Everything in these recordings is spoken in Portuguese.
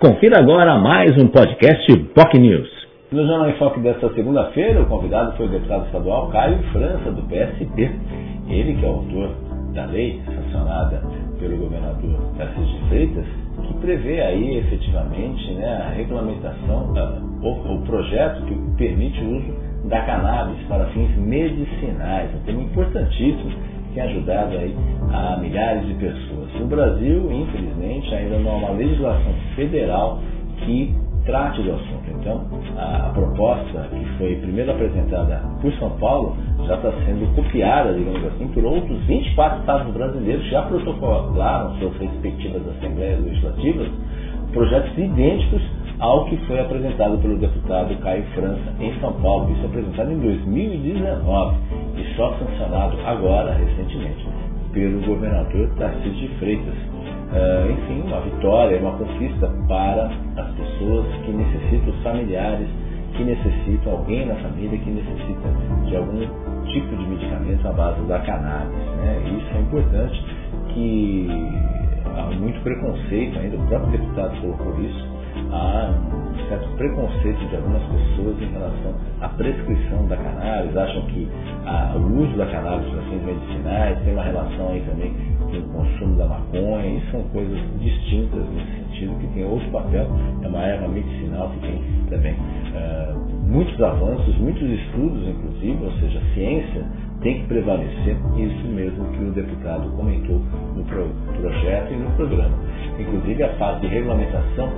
Confira agora mais um podcast POC News. No Jornal em Foque desta segunda-feira, o convidado foi o deputado estadual Caio França, do PSP. Ele que é o autor da lei sancionada pelo governador Tarcísio de Freitas, que prevê aí efetivamente né, a regulamentação, o, projeto que permite o uso da cannabis para fins medicinais. Um tema importantíssimo tem ajudado aí a milhares de pessoas. No Brasil, infelizmente, ainda não há uma legislação federal que trate do assunto. Então, a, a, proposta que foi primeiro apresentada por São Paulo já está sendo copiada, digamos assim, por outros 24 estados brasileiros que já protocolaram suas respectivas assembleias legislativas projetos idênticos ao que foi apresentado pelo deputado Caio França em São Paulo. Isso apresentado em 2019 e só sancionado agora, recentemente, pelo governador Tarcísio de Freitas. Uh, enfim, uma vitória, uma conquista para as pessoas que necessitam, os familiares que necessitam, alguém na família que necessita de algum tipo de medicamento à base da cannabis. Né? Isso é importante que há muito preconceito ainda, o próprio deputado colocou isso, há um certo preconceito de algumas pessoas em relação à prescrição da cannabis, acham que a, o uso da cannabis para fins medicinais tem uma relação aí também com o consumo da maconha, e são coisas distintas nesse sentido, que tem outro papel, é uma erva medicinal que tem também uh, muitos avanços, muitos estudos, inclusive, ou seja, a ciência tem que prevalecer, isso mesmo que o deputado comentou no pro, projeto e no programa. Inclusive a fase de regulamentação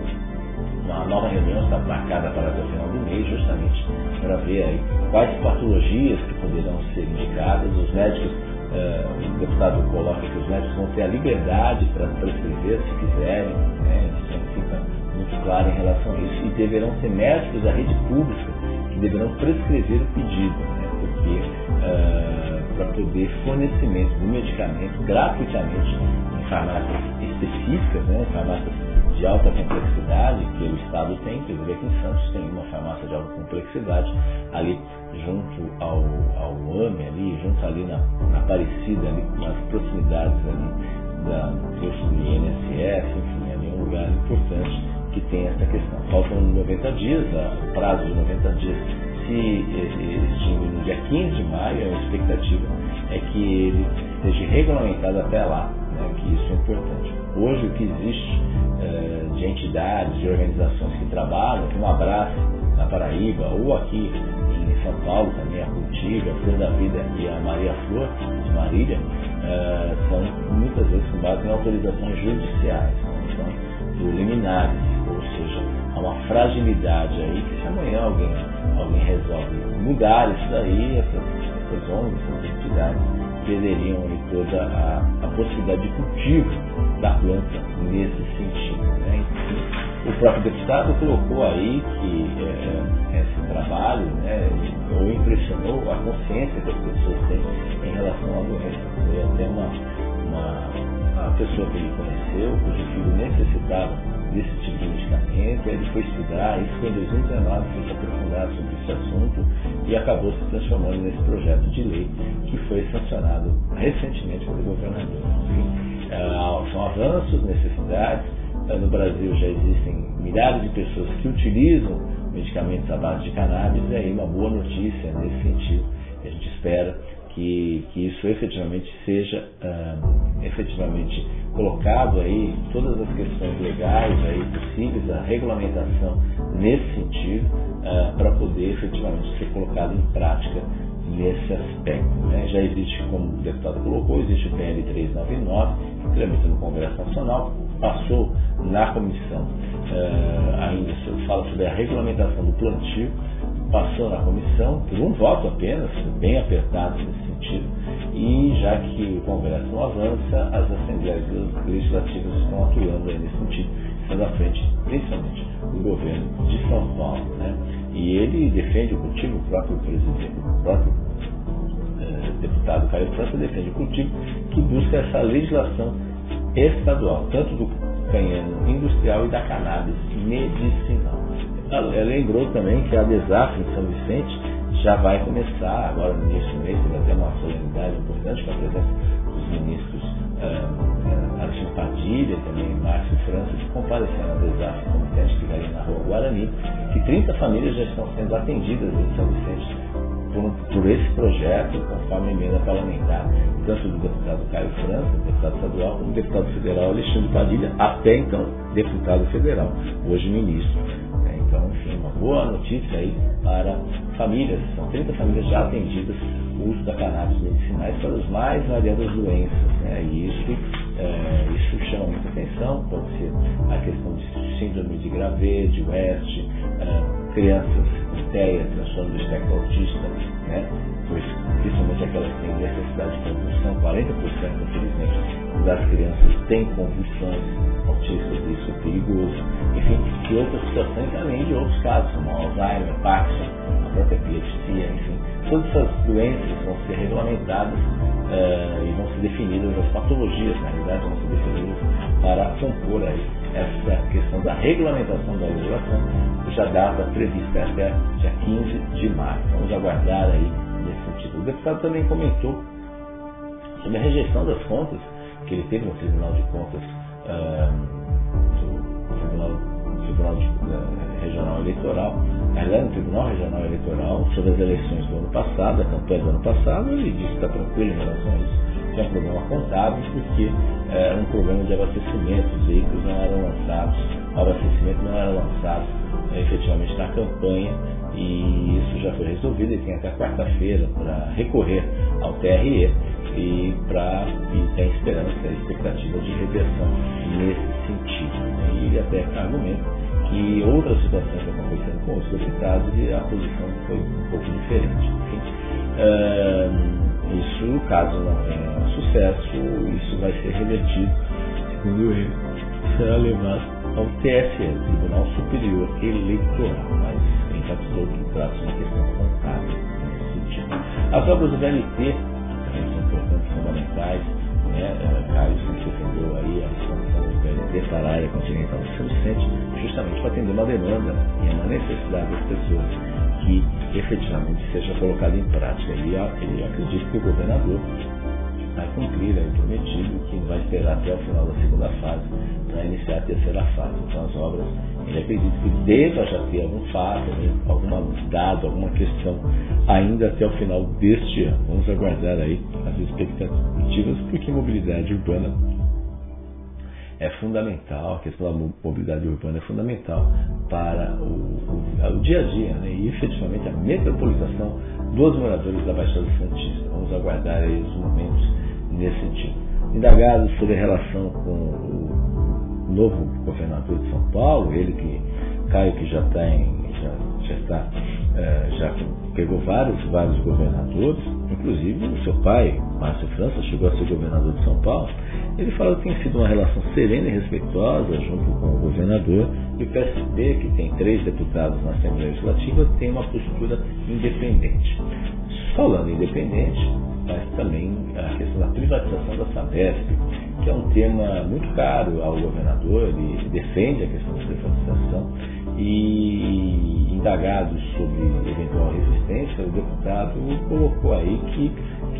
uma nova reunião está marcada para o final do mês, justamente para ver aí quais patologias que poderão ser indicadas. Os médicos, eh, o deputado coloca que os médicos vão ter a liberdade para prescrever se quiserem, né? isso fica muito claro em relação a isso, e deverão ser médicos da rede pública que deverão prescrever o pedido, né? porque eh, para poder fornecimento do medicamento gratuitamente em farmácias específicas, né? farmácias de alta complexidade que o Estado tem, inclusive aqui em Santos tem uma farmácia de alta complexidade, ali junto ao, ao AME, ali, junto ali na, na Aparecida, ali, nas proximidades ali da do INSS, enfim, ali é um lugar importante que tem essa questão. Faltam 90 dias, o prazo de 90 dias se extingue no dia 15 de maio, a expectativa é que ele esteja regulamentado até lá, né, que isso é importante. Hoje o que existe de entidades, de organizações que trabalham, um abraço na Paraíba, ou aqui em São Paulo também, a Cultiva, a Flor da Vida e a Maria Flor, de Marília, é, são muitas vezes com base em autorizações judiciais, não são liminares, ou seja, há uma fragilidade aí que se amanhã alguém, alguém resolve mudar isso daí, essas, essas ONGs, essas entidades, perderiam toda a, a, possibilidade de cultivo da planta nesse sentido. Né? o próprio deputado colocou aí que é, esse trabalho né, ou impressionou a consciência que as pessoas têm em relação à doença. Foi até uma, uma, uma pessoa que ele conheceu, cujo filho necessitava desse tipo de medicamento, ele foi estudar, isso foi em 2019, foi se aprofundar sobre esse assunto e acabou se transformando nesse projeto de lei que foi sancionado recentemente pelo governador. É, são avanços, necessidades. É, no Brasil já existem milhares de pessoas que utilizam medicamentos à base de cannabis e aí uma boa notícia nesse sentido. A gente espera que, que isso efetivamente seja uh, efetivamente colocado aí todas as questões legais aí possíveis, a regulamentação nesse sentido, uh, para poder efetivamente ser colocado em prática nesse aspecto. Né? Já existe, como o deputado colocou, existe o PL 399, que tramita no Congresso Nacional, passou na comissão, uh, ainda fala sobre a regulamentação do plantio, passou na comissão por um voto apenas, bem apertado nesse sentido, e já que o Congresso não avança, as assembleias legislativas estão atuando aí nesse sentido, estando à frente, principalmente, do governo de São Paulo. Né? E ele defende o cultivo, o próprio presidente, o próprio eh, deputado Caio França defende o cultivo que busca essa legislação estadual, tanto do canhano industrial e da cannabis medicinal. Ela lembrou também que a desastre em São Vicente já vai começar agora no início do mês, vai ter uma solenidade importante com a presença dos ministros uh, Alexandre Padilha também Márcio França, que compareceram ao desastre comitê que ficaria na rua Guarani, que 30 famílias já estão sendo atendidas em São Vicente por, por esse projeto, conforme emenda parlamentar, tanto do deputado Caio França, deputado estadual, como do deputado federal Alexandre Padilha, até então deputado federal, hoje ministro. Boa notícia aí para famílias, são 30 famílias já atendidas o uso da cannabis medicinais para as mais variadas doenças. Né? E isso, é, isso chama muita atenção, pode ser a questão de síndrome de Gravet, de West, é, crianças TEA, transtorno do espectro autista, né? pois principalmente aquelas que têm necessidade de convulsão, 40% infelizmente das crianças têm convulsões autistas, isso é perigoso. Enfim, e outras situações além de outros casos, como Alzheimer, Parkinson, a própria epilepsia, enfim todas essas doenças vão ser regulamentadas uh, e vão ser definidas, as patologias, na realidade, vão ser definidas para compor aí essa questão da regulamentação da legislação, já data prevista até dia 15 de março. Vamos aguardar aí nesse sentido. O deputado também comentou sobre a rejeição das contas que ele teve no Tribunal de Contas do Tribunal, Tribunal de, uh, Regional Eleitoral, aliás, no Tribunal Regional Eleitoral sobre as eleições do ano passado, a campanha do ano passado, ele disse que está tranquilo em relação a isso. Tinha um problema contábil porque era um problema de abastecimento, os veículos não eram lançados, o abastecimento não era lançado né, efetivamente na campanha e isso já foi resolvido. Ele tem até quarta-feira para recorrer ao TRE e, pra, e tem esperança, expectativa de reversão nesse sentido. Né? E até argumenta que outras situações acontecendo com os deputados e a posição foi um pouco diferente. Enfim, uh, isso, caso não tenha sucesso, isso vai ser revertido, segundo ele, será levado ao TSE, Tribunal Superior Eleitoral, mas enfatizou que trata uma questão contábil nesse sentido. As obras do VLT também são importantes, fundamentais, né? Uh, Caio sempre defendeu aí a expansão do VLT para a área continental de São Vicente, justamente para atender uma demanda e uma necessidade das pessoas que efetivamente seja colocada em prática. E ele acredita que o governador vai cumprir o prometido que vai esperar até o final da segunda fase para iniciar a terceira fase. Então as obras, ele acredita que deva já ter algum fato, né, algum dado, alguma questão ainda até o final deste ano. Vamos aguardar aí as expectativas, porque mobilidade urbana é fundamental, a questão da mobilidade urbana é fundamental para o, o, o dia a dia né, e efetivamente a metropolização dos moradores da Baixada Santista. Vamos aguardar aí os momentos nesse sentido. Indagados sobre a relação com o novo governador de São Paulo, ele que, Caio, que já, está em, já, já está, é, já pegou vários, vários governadores, inclusive o seu pai, Márcio França, chegou a ser governador de São Paulo ele fala que tem sido uma relação serena e respeitosa junto com o governador e o PSB, que tem três deputados na Assembleia Legislativa, tem uma postura independente. Falando independente, mas também a questão da privatização da Sabesp, que é um tema muito caro ao governador, ele defende a questão da privatização e indagados sobre eventual resistência, o deputado colocou aí que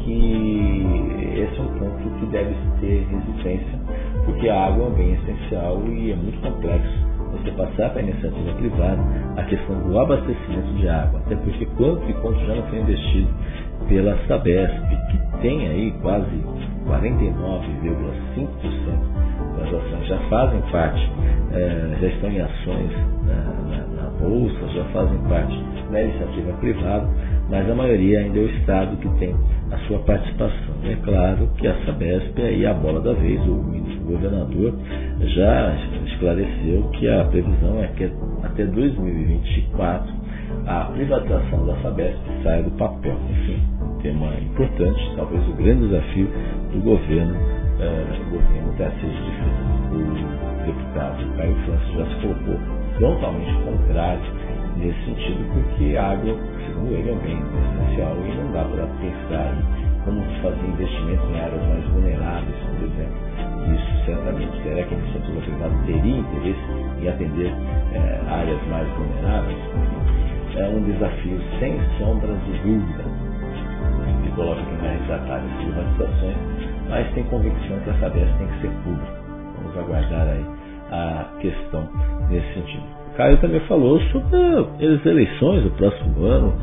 que esse é um ponto que deve ter resistência, porque a água é um bem essencial e é muito complexo você passar para a iniciativa privada a questão do abastecimento de água, até porque quanto e quanto já não foi investido pela Sabesp, que tem aí quase 49,5% das ações já fazem parte, é, já estão em ações na, na, Bolsa, já fazem parte da iniciativa privada, mas a maioria ainda é o Estado que tem a sua participação. É claro que a Sabesp é a bola da vez, o, o governador já esclareceu que a previsão é que até 2024 a privatização da Sabesp saia do papel. Enfim, tema importante, talvez o grande desafio do governo, eh, o governo da de O deputado Caio Francis já se colocou frontalmente contrário nesse sentido, porque a água, segundo ele, é um bem essencial e não dá para pensar em como fazer investimento em áreas mais vulneráveis, por exemplo. Isso certamente terá que a iniciativa privada teria interesse em atender é, áreas mais vulneráveis. É um desafio sem sombras de dúvida que coloca quem vai retratar essas privatizações, mas tem convicção que a Sabesp tem que ser pública vamos aguardar aí a questão nesse sentido. O Caio também falou sobre as eleições do próximo ano,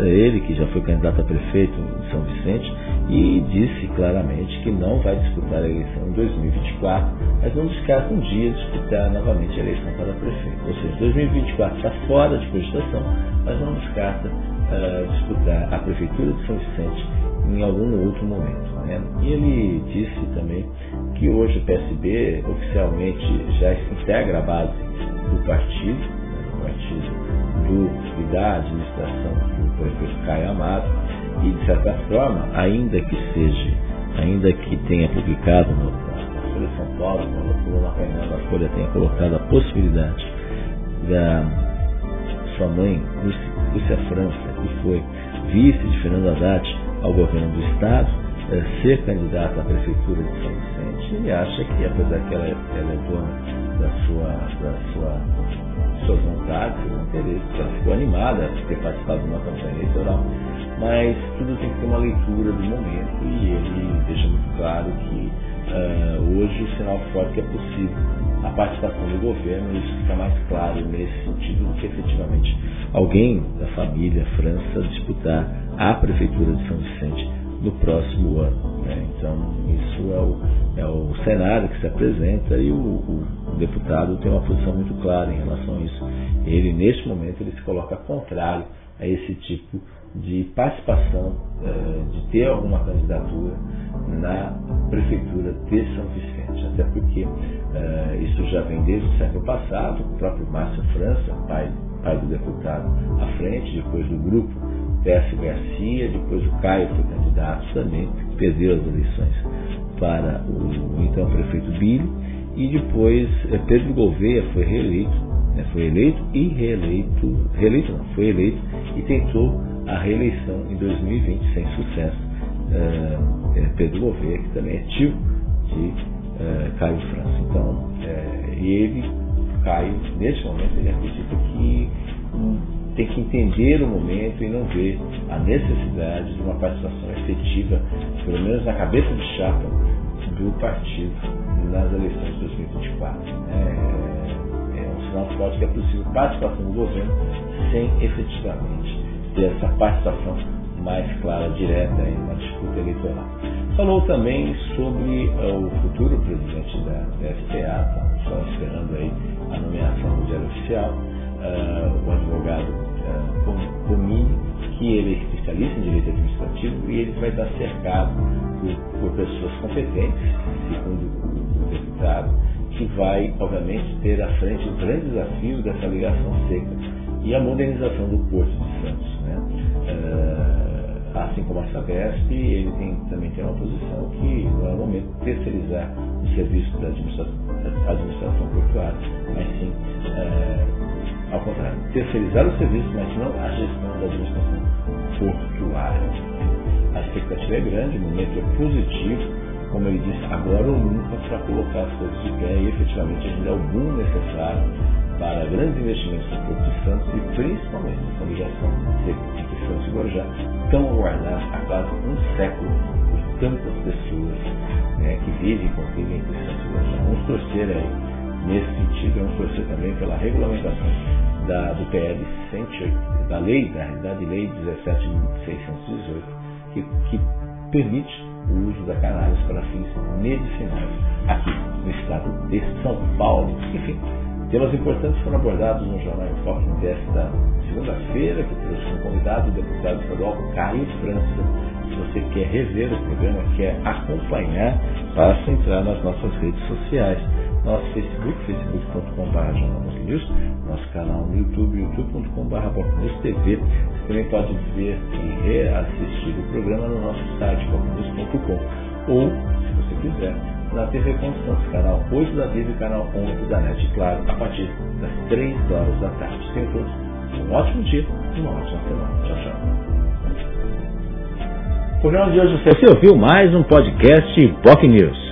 ele que já foi candidato a prefeito de São Vicente e disse claramente que não vai disputar a eleição em 2024, mas não descarta um dia disputar novamente a eleição para prefeito. Ou seja, 2024 está fora de cogitação, mas não descarta uh, disputar a prefeitura de São Vicente em algum outro momento. Né? E ele disse também que hoje o PSB oficialmente já integra à base do partido, né, do partido do, da administração do prefeito Caio Amado, e de certa forma, ainda que seja, ainda que tenha publicado no, na Folha de São Paulo, na da Folha tenha colocado a possibilidade da sua mãe, Lúcia França, que foi vice de Fernando Haddad ao governo do Estado, é, ser candidata à prefeitura de São Vicente, ele acha que, apesar que ela, é, ela é dona da sua, da sua, sua vontade, seu interesse, ela ficou animada de ter participado de uma campanha eleitoral, mas tudo tem que ter uma leitura do momento e ele deixa muito claro que uh, hoje o sinal forte é possível a participação do governo, isso fica mais claro nesse sentido do que efetivamente alguém da família França disputar a prefeitura de São Vicente no próximo ano. Né? Então isso é o, é o cenário que se apresenta e o, o, deputado tem uma posição muito clara em relação a isso. Ele neste momento ele se coloca contrário a esse tipo de participação, eh, de ter alguma candidatura na prefeitura de São Vicente, até porque eh, isso já vem desde o século passado, o próprio Márcio França, pai, pai do deputado, à frente, depois do grupo Tércio Garcia, depois o Caio foi candidato também, perdeu as eleições para o, então prefeito Billy, e depois eh, Pedro Gouveia foi reeleito, né, foi eleito e reeleito, reeleito não, foi eleito e tentou a reeleição em 2020 sem sucesso. É Pedro Gouveia, que também é tio de Caio França. Então, ele, Caio, nesse momento, ele acredita que tem que entender o momento e não ver a necessidade de uma participação efetiva, pelo menos na cabeça de chapa, do partido nas eleições de 2024. É, é um sinal forte que é possível participação do governo sem efetivamente ter essa participação mais clara, direta em uma disputa eleitoral. Falou também sobre uh, o futuro presidente da, da SPA, só esperando aí a nomeação do diário oficial, uh, o advogado uh, que ele é especialista em direito administrativo e ele vai estar cercado por, por pessoas competentes, segundo o, deputado, que vai, obviamente, ter à frente o grande desafio dessa ligação seca e a modernização do Porto de Santos. Né? Uh, assim como a Sabesp, ele tem, também tem uma posição que não é o momento de terceirizar o serviço da administração, administração portuária, mas sim, uh, ao contrário, terceirizar o serviço, mas não a gestão da administração portuária. A expectativa é grande, o momento é positivo, como ele disse, agora ou nunca para colocar as coisas de pé e efetivamente a gente o boom necessário para grandes investimentos no Porto de Santos e principalmente essa ligação entre Santos e Guarujá, tão aguardada há quase um século por tantas pessoas né, que vivem e convivem entre Santos e Guarujá. Vamos torcer aí nesse sentido, vamos torcer também pela regulamentação da, do PL 108, da lei, da realidade lei 17.618, que, que permite o uso da cannabis para fins medicinais aqui no estado de São Paulo. Enfim, Temas importantes foram abordados no Jornal em Foque desta segunda-feira, que trouxe um convidado, o deputado estadual Caio França. Se você quer rever o programa, quer acompanhar, basta entrar nas nossas redes sociais. Nosso Facebook, facebook.com.br News, nosso canal no YouTube, youtube.com.br TV. Você também pode ver e reassistir o programa no nosso site, bocnews.com. Ou, se você quiser, na TV Constância, canal 8 da TV e canal 11 da NET, claro, a partir das 3 horas da tarde. Tenham todos um ótimo dia e uma ótima semana. Tchau, tchau. O programa de hoje você ouviu mais um podcast POC News.